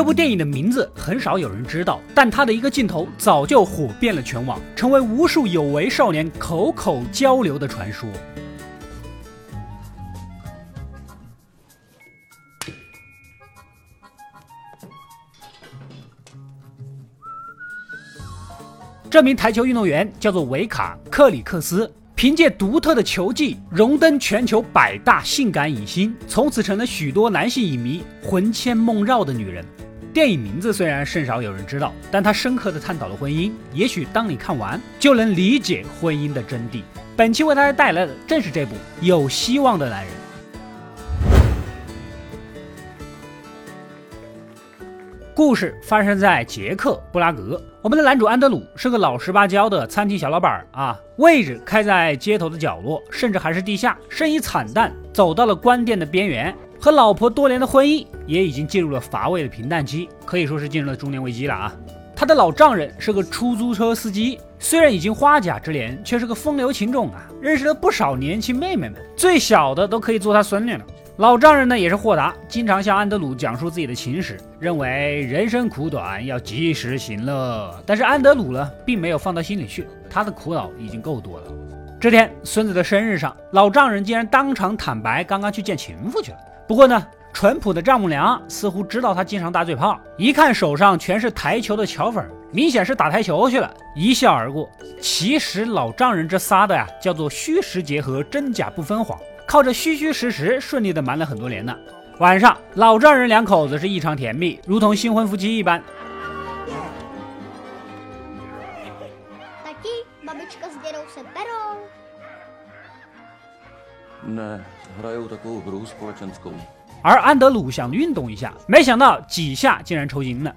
这部电影的名字很少有人知道，但它的一个镜头早就火遍了全网，成为无数有为少年口口交流的传说。这名台球运动员叫做维卡·克里克斯，凭借独特的球技荣登全球百大性感影星，从此成了许多男性影迷魂牵梦绕的女人。电影名字虽然甚少有人知道，但它深刻的探讨了婚姻。也许当你看完，就能理解婚姻的真谛。本期为大家带来的正是这部《有希望的男人》。故事发生在捷克布拉格。我们的男主安德鲁是个老实巴交的餐厅小老板啊，位置开在街头的角落，甚至还是地下，生意惨淡，走到了关店的边缘。和老婆多年的婚姻也已经进入了乏味的平淡期，可以说是进入了中年危机了啊。他的老丈人是个出租车司机，虽然已经花甲之年，却是个风流情种啊，认识了不少年轻妹妹们，最小的都可以做他孙女了。老丈人呢也是豁达，经常向安德鲁讲述自己的情史，认为人生苦短，要及时行乐。但是安德鲁呢并没有放到心里去，他的苦恼已经够多了。这天孙子的生日上，老丈人竟然当场坦白刚刚去见情妇去了。不过呢，淳朴的丈母娘似乎知道他经常打嘴炮，一看手上全是台球的球粉，明显是打台球去了，一笑而过。其实老丈人这撒的呀，叫做虚实结合，真假不分谎。靠着虚虚实实，顺利的瞒了很多年呢。晚上，老丈人两口子是异常甜蜜，如同新婚夫妻一般。而安德鲁想运动一下，没想到几下竟然抽筋了。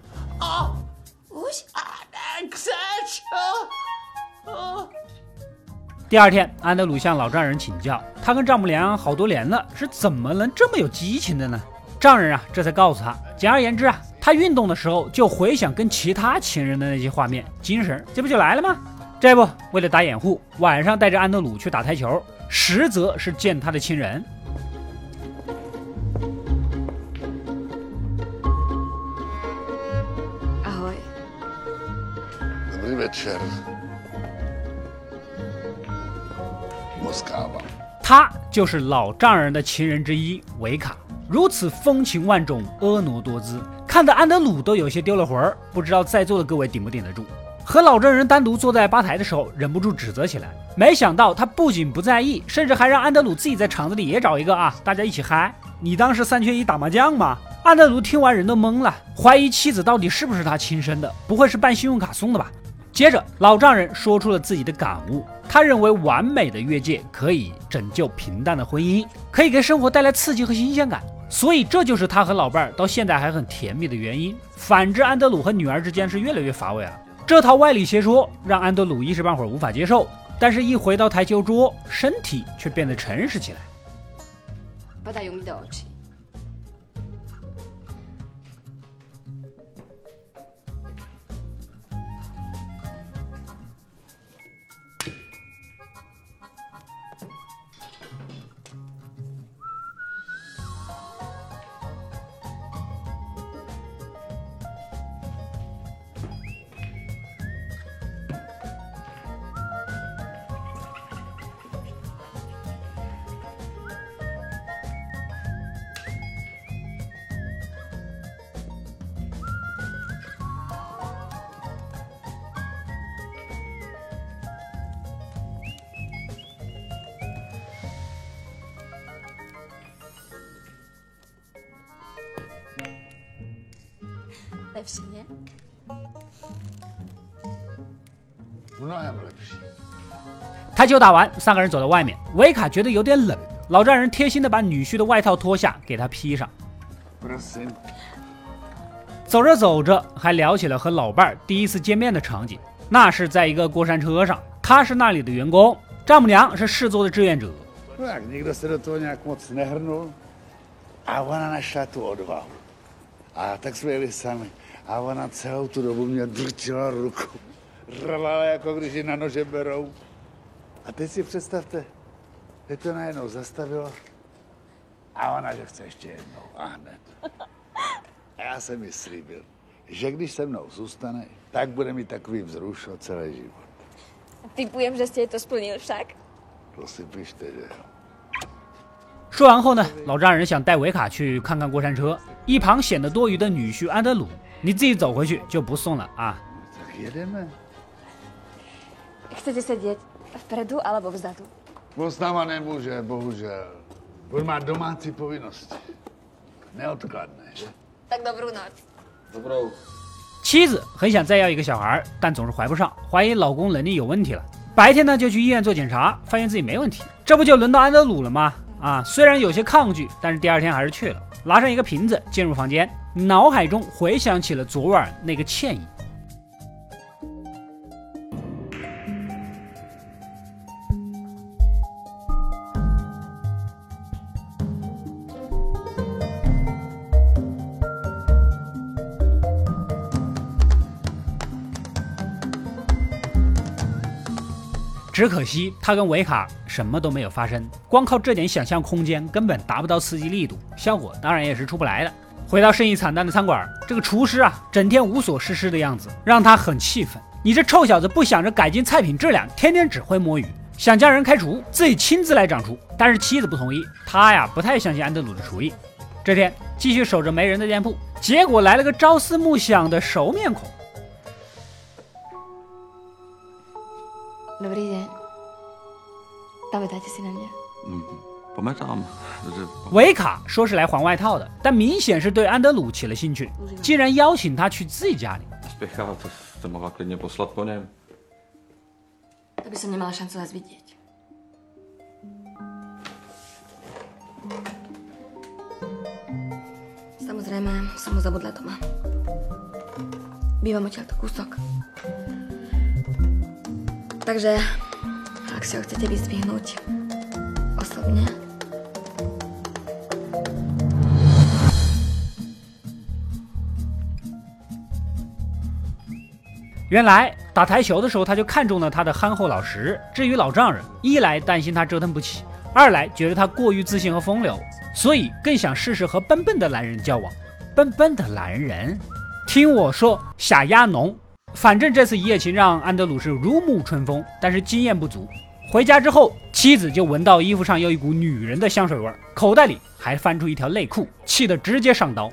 第二天，安德鲁向老丈人请教，他跟丈母娘好多年了，是怎么能这么有激情的呢？丈人啊，这才告诉他，简而言之啊，他运动的时候就回想跟其他情人的那些画面，精神这不就来了吗？这不，为了打掩护，晚上带着安德鲁去打台球，实则是见他的亲人。他就是老丈人的情人之一维卡，如此风情万种、婀娜多姿，看得安德鲁都有些丢了魂儿。不知道在座的各位顶不顶得住？和老丈人单独坐在吧台的时候，忍不住指责起来。没想到他不仅不在意，甚至还让安德鲁自己在场子里也找一个啊，大家一起嗨。你当是三缺一打麻将吗？安德鲁听完人都懵了，怀疑妻子到底是不是他亲生的，不会是办信用卡送的吧？接着，老丈人说出了自己的感悟。他认为，完美的越界可以拯救平淡的婚姻，可以给生活带来刺激和新鲜感。所以，这就是他和老伴儿到现在还很甜蜜的原因。反之，安德鲁和女儿之间是越来越乏味了。这套歪理邪说让安德鲁一时半会儿无法接受，但是，一回到台球桌，身体却变得诚实起来。台球打完，三个人走到外面。维卡觉得有点冷，老丈人贴心的把女婿的外套脱下给他披上。走着走着，还聊起了和老伴儿第一次见面的场景。那是在一个过山车上，他是那里的员工，丈母娘是市做的志愿者。A ona celou tu dobu mě drtila ruku. Rvala jako když ji na nože berou. A teď si představte, že to najednou zastavilo a ona, že chce ještě jednou a hned. A já jsem mi slíbil, že když se mnou zůstane, tak bude mít takový vzrušo celý život. Typujem, že jste to splnil však. To si pište, že jo. 说完后呢，老丈人想带维卡去看看过山车，一旁显得多余的女婿安德鲁， 你自己走回去就不送了啊。Chcete vpredu alebo vzadu? On s náma nemůže, bohužel. On má domácí povinnosti. Neodkladné, že? Tak dobrou noc. Dobrou. 妻子很想再要一个小孩，但总是怀不上，怀疑老公能力有问题了。白天呢就去医院做检查，发现自己没问题。这不就轮到安德鲁了吗？啊，虽然有些抗拒，但是第二天还是去了，拿上一个瓶子进入房间，脑海中回想起了昨晚那个歉意。只可惜他跟维卡什么都没有发生，光靠这点想象空间根本达不到刺激力度，效果当然也是出不来的。回到生意惨淡的餐馆，这个厨师啊，整天无所事事的样子，让他很气愤。你这臭小子不想着改进菜品质量，天天只会摸鱼，想将人开除，自己亲自来掌厨。但是妻子不同意，他呀不太相信安德鲁的厨艺。这天继续守着没人的店铺，结果来了个朝思暮想的熟面孔。Dobrý den. Pamätáte si na mě? Pamatám. 维卡说是来还外套的，但明显是对安德鲁起了兴趣，竟然邀请他去自己家里。Spěchá, to jste mohla klidně poslat po něm. To by som nemala šancu vás vidieť. Samozrejme, som mu zabudla doma. Bývam odtiaľto kúsok. Takže, ak si ho chcete vyzdvihnúť osobne, 原来打台球的时候，他就看中了他的憨厚老实。至于老丈人，一来担心他折腾不起，二来觉得他过于自信和风流，所以更想试试和笨笨的男人交往。笨笨的男人，听我说，傻丫农。反正这次一夜情让安德鲁是如沐春风但是经验不足。回家之后妻子就闻到衣服上有一股女人的香水味儿口袋里还翻出一条内裤气得直接上刀。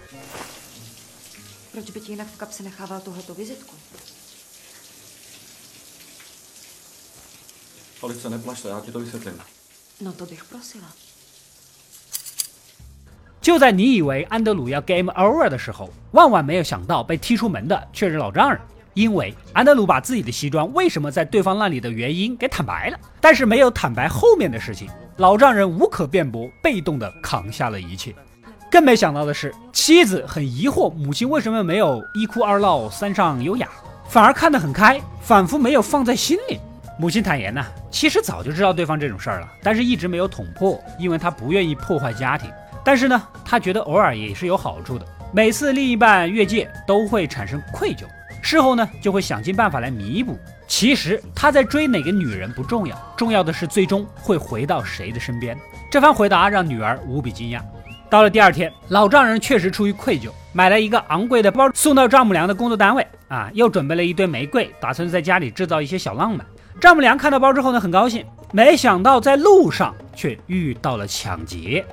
就在你以为安德鲁要 game over 的时候万万没有想到被踢出门的却是老丈人。因为安德鲁把自己的西装为什么在对方那里的原因给坦白了，但是没有坦白后面的事情，老丈人无可辩驳，被动的扛下了一切。更没想到的是，妻子很疑惑母亲为什么没有一哭二闹三上优雅，反而看得很开，仿佛没有放在心里。母亲坦言呐、其实早就知道对方这种事儿了，但是一直没有捅破，因为她不愿意破坏家庭。但是呢，她觉得偶尔也是有好处的。每次另一半越界，都会产生愧疚，事后呢就会想尽办法来弥补。其实他在追哪个女人不重要，重要的是最终会回到谁的身边。这番回答让女儿无比惊讶。到了第二天，老丈人确实出于愧疚，买了一个昂贵的包送到丈母娘的工作单位啊，又准备了一堆玫瑰，打算在家里制造一些小浪漫。丈母娘看到包之后呢，很高兴，没想到在路上却遇到了抢劫。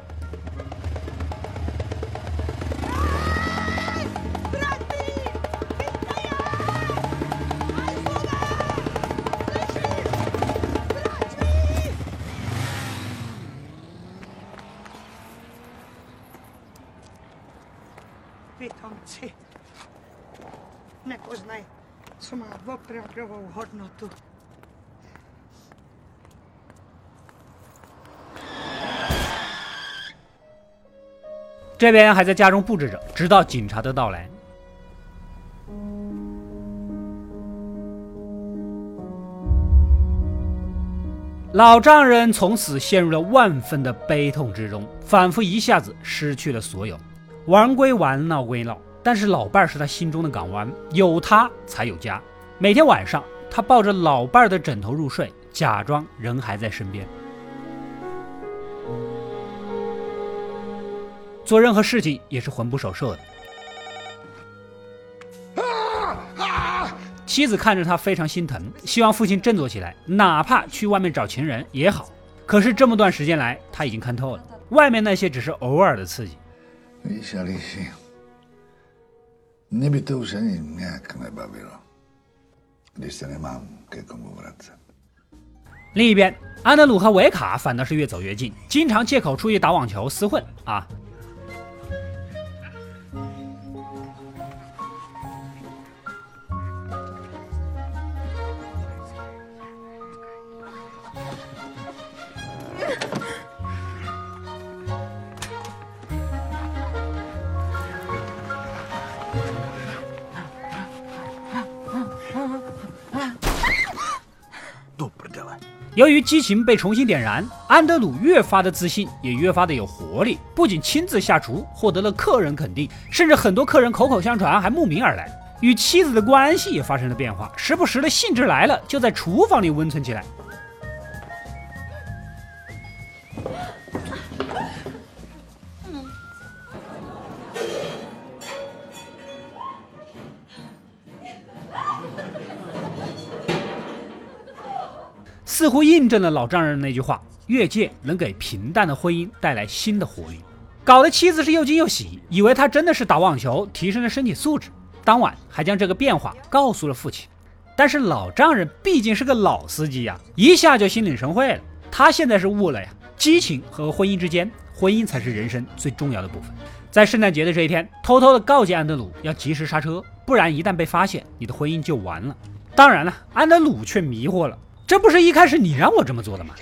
Má opravdovou hodnotu. 这边还在家中布置着，直到警察的到来。老丈人从此陷入了万分的悲痛之中，仿佛一下子失去了所有。玩归玩，闹归闹，但是老伴儿是他心中的港湾，有他才有家。每天晚上，他抱着老伴儿的枕头入睡，假装人还在身边。做任何事情也是魂不守舍的。妻子看着他非常心疼，希望父亲振作起来，哪怕去外面找情人也好。可是这么段时间来，他已经看透了，外面那些只是偶尔的刺激。你小李心，你比都神，你可能白了。另一边，安德鲁和维卡反倒是越走越近，经常借口出去打网球厮混啊。由于激情被重新点燃，安德鲁越发的自信，也越发的有活力。不仅亲自下厨，获得了客人肯定，甚至很多客人口口相传，还慕名而来。与妻子的关系也发生了变化，时不时的兴致来了，就在厨房里温存起来。乎印证了老丈人那句话：越界能给平淡的婚姻带来新的活力。搞得妻子是又惊又喜，以为他真的是打网球提升了身体素质。当晚还将这个变化告诉了父亲。但是老丈人毕竟是个老司机呀，一下就心领神会了。他现在是悟了呀，激情和婚姻之间，婚姻才是人生最重要的部分。在圣诞节的这一天，偷偷的告诫安德鲁要及时刹车，不然一旦被发现，你的婚姻就完了。当然了，安德鲁却迷惑了。这不是一开始你让我这么做的吗？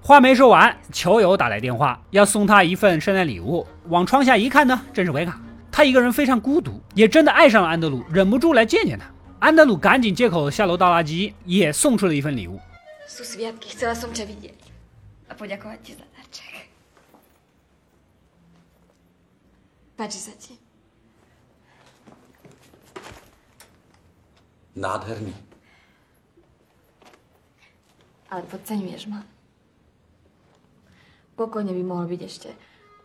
话没说完球友打来电话要送他一份圣诞礼物。往窗下一看呢正是维卡。他一个人非常孤独也真的爱上了安德鲁忍不住来见见他。安德鲁赶紧借口下楼倒垃圾也送出了一份礼物。So sweet A poďakovať ti za darček. Páči sa ti? Nádherný. Ale podceňuješ ma. Pokojne by mohol byť ešte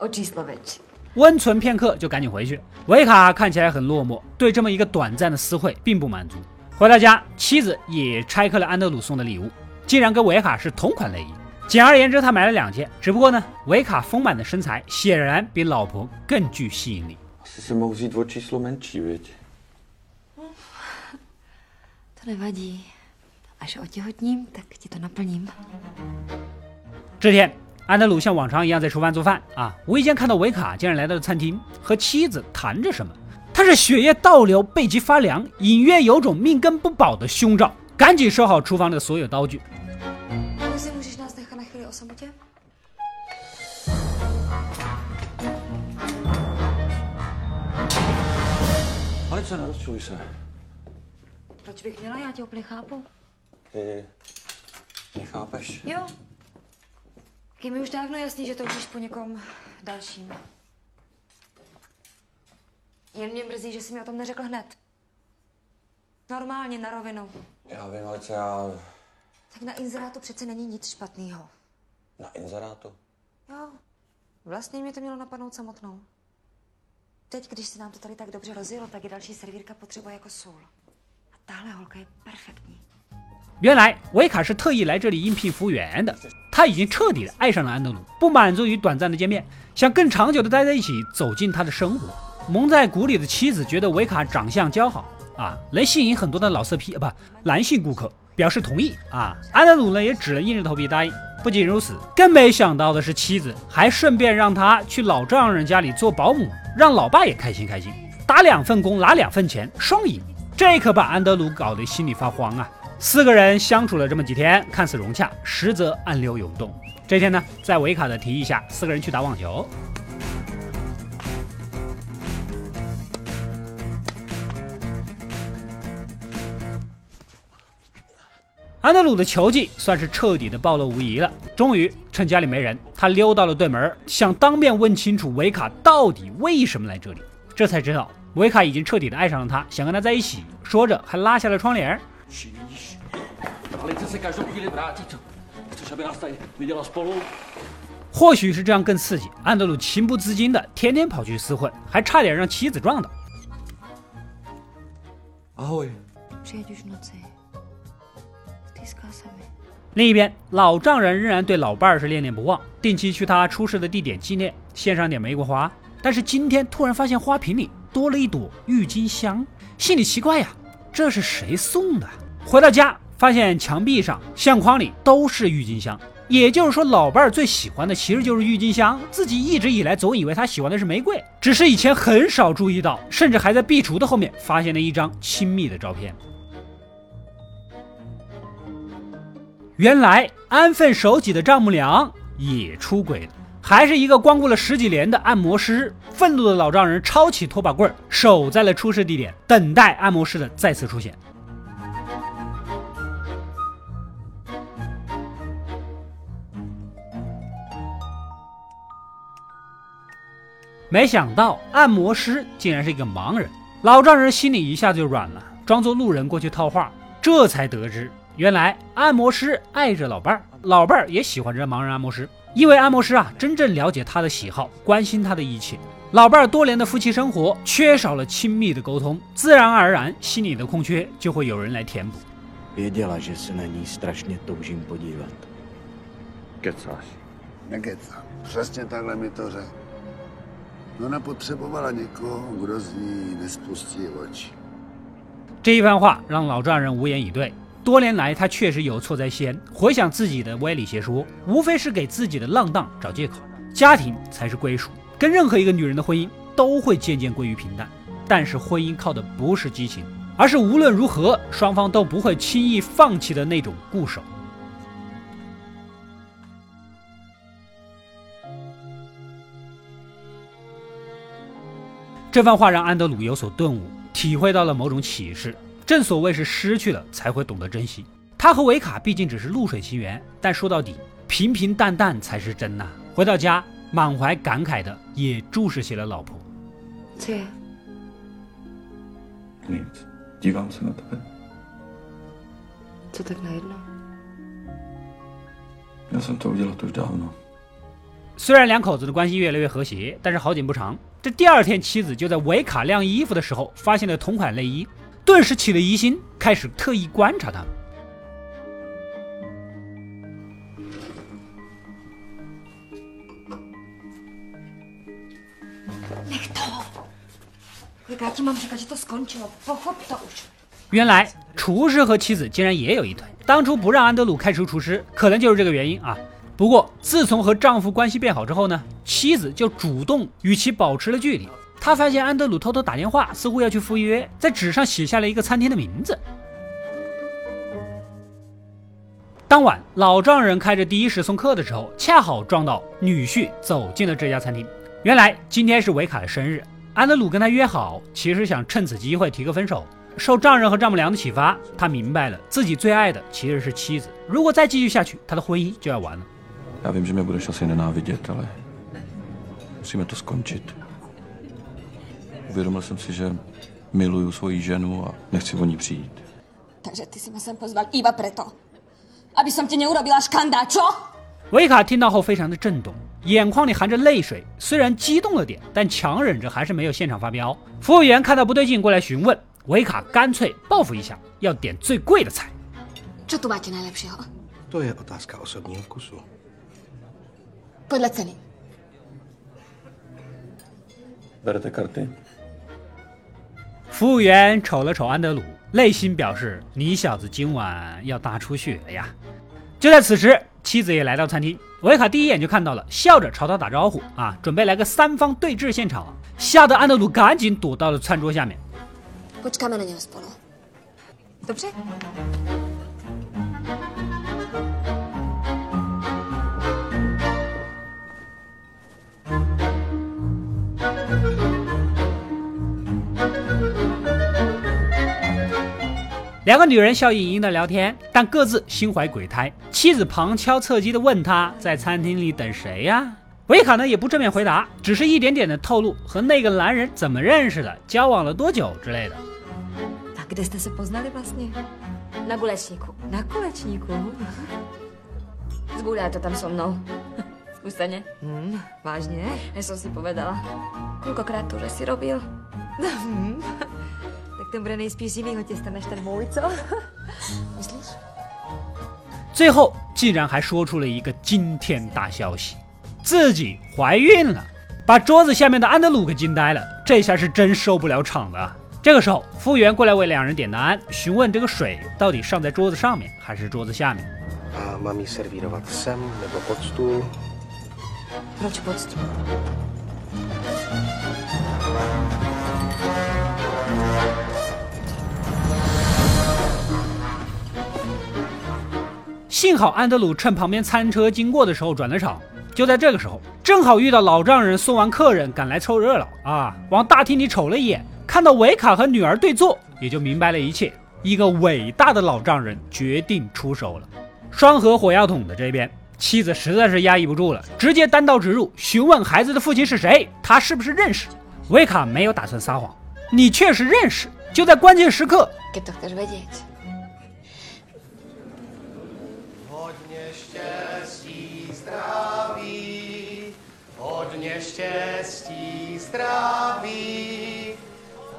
o číslo väčší. 温存片刻就赶紧回去。维卡看起来很落寞，对这么一个短暂的私会并不满足。回到家，妻子也拆开了安德鲁送的礼物，竟然跟维卡是同款内衣。简而言之，他买了两件。只不过呢，维卡丰满的身材显然比老婆更具吸引力。这天，安德鲁像往常一样在厨房做饭啊，无意间看到维卡竟然来到了餐厅，和妻子谈着什么。他是血液倒流，背脊发凉，隐约有种命根不保的凶兆，赶紧收好厨房的所有刀具。O samotě? Alice, nerozčuluj se. Proč bych měla? Já tě úplně chápu. Ty nechápeš? Jo. Je mi už dávno jasný, že toužíš po někom dalším. Jen mě mrzí, že jsi mi o tom neřekl hned. Normálně, na rovinu. Já vím, Alice, já Tak na inzerátu přece není nic špatného. Na inzerátu. Jo, vlastně mě to mělo napadnout samotnou. Teď, když se nám to tady tak dobře rozjelo, tak je další servírka potřeba jako sůl. A tahle holka je perfektní. 原来维卡是特意来这里应聘服务员的，他已经彻底的爱上了安德鲁，不满足于短暂的见面，想更长久的待在一起，走进他的生活。蒙在鼓里的妻子觉得维卡长相姣好啊，能吸引很多的老色批啊不男性顾客，表示同意啊。安德鲁呢也只能硬着头皮答应。不仅如此，更没想到的是妻子还顺便让他去老丈人家里做保姆，让老爸也开心开心，打两份工拿两份钱，双赢。这可把安德鲁搞得心里发慌啊。四个人相处了这么几天，看似融洽，实则暗流涌动。这天呢，在维卡的提议下，四个人去打网球。安德鲁的球技算是彻底的暴露无遗了。终于趁家里没人，他溜到了对门，想当面问清楚维卡到底为什么来这里。这才知道，维卡已经彻底的爱上了他，想跟他在一起。说着，还拉下了窗帘。或许是这样更刺激，安德鲁情不自禁的天天跑去厮混，还差点让妻子撞到。啊喂，这就是那贼另一边，老丈人仍然对老伴儿是念念不忘，定期去他出事的地点纪念，献上点玫瑰花。但是今天突然发现花瓶里多了一朵郁金香，心里奇怪呀，这是谁送的？回到家，发现墙壁上、相框里都是郁金香，也就是说，老伴儿最喜欢的其实就是郁金香。自己一直以来总以为他喜欢的是玫瑰，只是以前很少注意到，甚至还在壁橱的后面发现了一张亲密的照片。原来安分守己的丈母娘也出轨了，还是一个光顾了十几年的按摩师。愤怒的老丈人抄起拖把棍，守在了出事地点，等待按摩师的再次出现。没想到按摩师竟然是一个盲人，老丈人心里一下子就软了，装作路人过去套话，这才得知。原来按摩师爱着老伴儿，老伴儿也喜欢这盲人按摩师，因为按摩师啊真正了解他的喜好，关心他的一切。老伴儿多年的夫妻生活缺少了亲密的沟通，自然而然心里的空缺就会有人来填补。这一番话让老丈人无言以对，多年来，他确实有错在先。回想自己的歪理邪说，无非是给自己的浪荡找借口。家庭才是归属，跟任何一个女人的婚姻都会渐渐归于平淡。但是婚姻靠的不是激情，而是无论如何双方都不会轻易放弃的那种固守。这番话让安德鲁有所顿悟，体会到了某种启示。正所谓是失去了才会懂得珍惜。他和维卡毕竟只是露水情缘，但说到底，平平淡淡才是真呐、回到家，满怀感慨的也注视起了老婆。Na tebe. Co tak najednou? Já jsem to udělal už dávno. 虽然两口子的关系越来越和谐，但是好景不长，这第二天妻子就在维卡晾衣服的时候发现了同款内衣，顿时起了疑心，开始特意观察他们。原来厨师和妻子竟然也有一腿。当初不让安德鲁开除厨师，可能就是这个原因啊。不过自从和丈夫关系变好之后呢，妻子就主动与其保持了距离。他发现安德鲁偷偷打电话，似乎要去赴约，在纸上写下了一个餐厅的名字。当晚，老丈人开着的士送客的时候，恰好撞到女婿走进了这家餐厅。原来今天是维卡的生日，安德鲁跟他约好，其实想趁此机会提个分手。受丈人和丈母娘的启发，他明白了自己最爱的其实是妻子。如果再继续下去，他的婚姻就要完了。Uvědomil jsem si, že miluju svoji ženu a nechci o ní přijít. Takže ty si ma sem pozval iba preto, aby som ti neurobila škandál, čo? 维卡听到后非常的震动，眼眶里含着泪水，虽然激动了点，但强忍着还是没有现场发飙。服务员看到不对劲过来询问，维卡干脆报复一下，要点最贵的菜。Čo tu máte najlepšieho? To je otázka osobního vkusu. Podľa ceny. Berete karty? 服务员瞅了瞅安德鲁，内心表示：“你小子今晚要大出血了呀！”就在此时，妻子也来到餐厅，维卡第一眼就看到了，笑着朝他打招呼啊，准备来个三方对峙现场，吓得安德鲁赶紧躲到了餐桌下面。两个女人笑盈盈的聊天，但各自心怀鬼胎。妻子旁敲侧击的问他在餐厅里等谁呀？维卡呢也不正面回答，只是一点点的透露和那个男人怎么认识的，交往了多久之类的。To. Hm, to to bude nejspíš těsta než ten můj, co? Myslíš? 最后竟然还说出了一个惊天大消息，自己怀孕了，把桌子下面的安德鲁给惊呆了。这下是真受不了场了。这个时候，服务员过来为两人点单，询问这个水到底上在桌子上面还是桌子下面。Sem nebo? Proč pod 幸好安德鲁趁旁边餐车经过的时候转了场。就在这个时候，正好遇到老丈人送完客人赶来凑热闹啊，往大厅里瞅了一眼，看到维卡和女儿对坐，也就明白了一切。一个伟大的老丈人决定出手了。双核火药桶的这边，妻子实在是压抑不住了，直接单刀直入，询问孩子的父亲是谁，他是不是认识。维卡没有打算撒谎，你确实认识。就在关键时刻，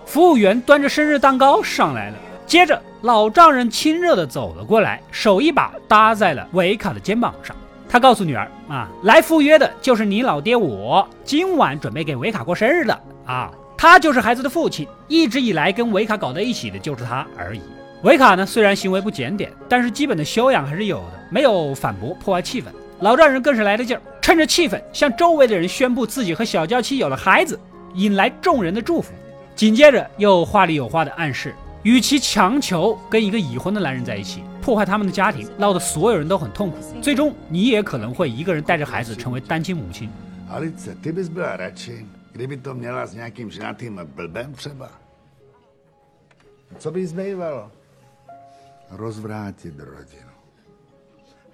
服务员端着生日蛋糕上来了，接着老丈人亲热的走了过来，手一把搭在了维卡的肩膀上。他告诉女儿啊，来赴约的就是你老爹我，今晚准备给维卡过生日的啊，他就是孩子的父亲，一直以来跟维卡搞在一起的就是他而已。维卡呢，虽然行为不检点，但是基本的修养还是有的，没有反驳破坏气氛。老丈人更是来了劲儿，趁着气氛向周围的人宣布自己和小娇妻有了孩子，引来众人的祝福。紧接着又话里有话的暗示，与其强求跟一个已婚的男人在一起，破坏他们的家庭，闹得所有人都很痛苦，最终你也可能会一个人带着孩子成为单亲母亲。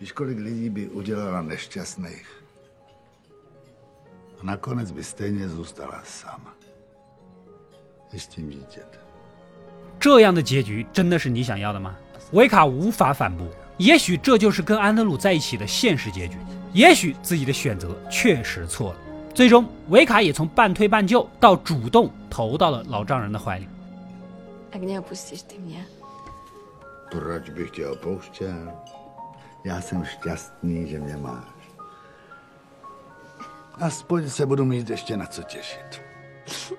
Víš, kolik lidí by udělala nešťastných? A nakonec by stejně zůstala sama. I s tím dítětem. 这样的结局真的是你想要的吗？维卡无法反驳，也许这就是跟安德鲁在一起的现实结局，也许自己的选择确实错了。最终，维卡也从半推半就到主动投到了老丈人的怀里。Ak neopustíš ty mě, Proč bych tě opouštěl? Yes i just need a mít ještě na co těšit.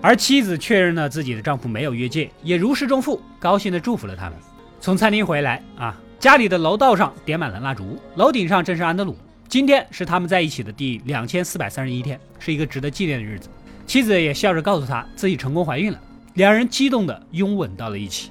而妻子确认了自己的丈夫没有越界，也如释重负，高兴地祝福了他们。从餐厅回来啊，家里的楼道上点满了蜡烛，楼顶上正是安德鲁。今天是他们在一起的第两千四百三十一天，是一个值得纪念的日子。妻子也笑着告诉他自己成功怀孕了，两人激动地拥吻到了一起。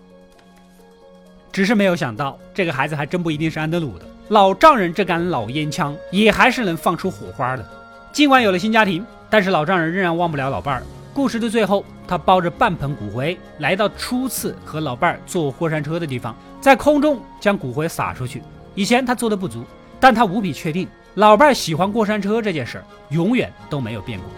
只是没有想到，这个孩子还真不一定是安德鲁的。老丈人这杆老烟枪也还是能放出火花的。尽管有了新家庭，但是老丈人仍然忘不了老伴儿。故事的最后，他抱着半盆骨灰来到初次和老伴儿坐过山车的地方，在空中将骨灰撒出去。以前他做的不足，但他无比确定，老伴儿喜欢过山车这件事儿永远都没有变过。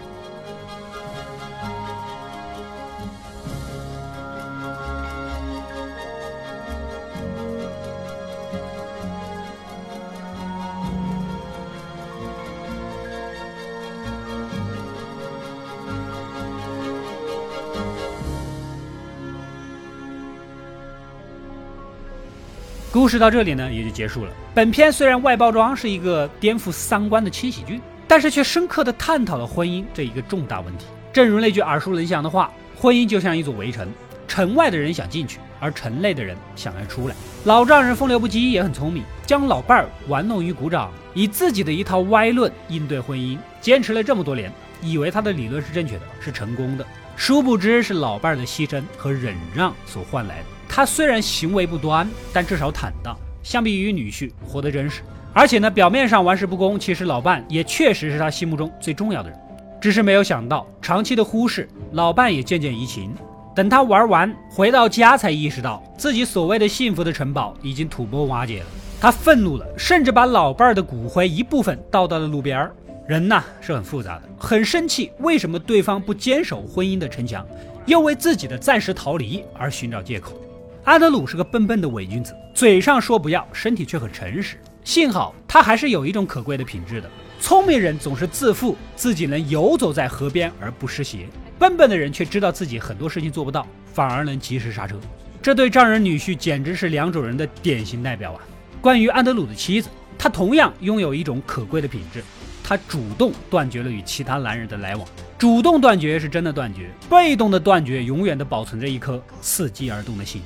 故事到这里呢，也就结束了。本片虽然外包装是一个颠覆三观的轻喜剧，但是却深刻的探讨了婚姻这一个重大问题。正如那句耳熟能详的话：“婚姻就像一座围城，城外的人想进去，而城内的人想要出来。”老丈人风流不羁，也很聪明，将老伴儿玩弄于股掌，以自己的一套歪论应对婚姻，坚持了这么多年，以为他的理论是正确的，是成功的，殊不知是老伴儿的牺牲和忍让所换来的。他虽然行为不端，但至少坦荡，相比于女婿活得真实。而且呢，表面上玩世不恭，其实老伴也确实是他心目中最重要的人。只是没有想到，长期的忽视，老伴也渐渐移情。等他玩完回到家，才意识到自己所谓的幸福的城堡已经土崩瓦解了。他愤怒了，甚至把老伴儿的骨灰一部分倒到了路边儿。人呐是很复杂的，很生气，为什么对方不坚守婚姻的城墙，又为自己的暂时逃离而寻找借口？安德鲁是个笨笨的伪君子，嘴上说不要，身体却很诚实。幸好他还是有一种可贵的品质的。聪明人总是自负自己能游走在河边而不湿鞋，笨笨的人却知道自己很多事情做不到，反而能及时刹车。这对丈人女婿简直是两种人的典型代表啊！关于安德鲁的妻子，她同样拥有一种可贵的品质，她主动断绝了与其他男人的来往。主动断绝是真的断绝，被动的断绝永远的保存着一颗伺机而动的心。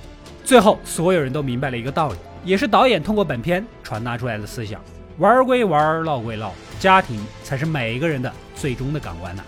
最后，所有人都明白了一个道理。也是导演通过本片传达出来的思想：玩归玩，闹归闹，家庭才是每一个人的最终的港湾呐。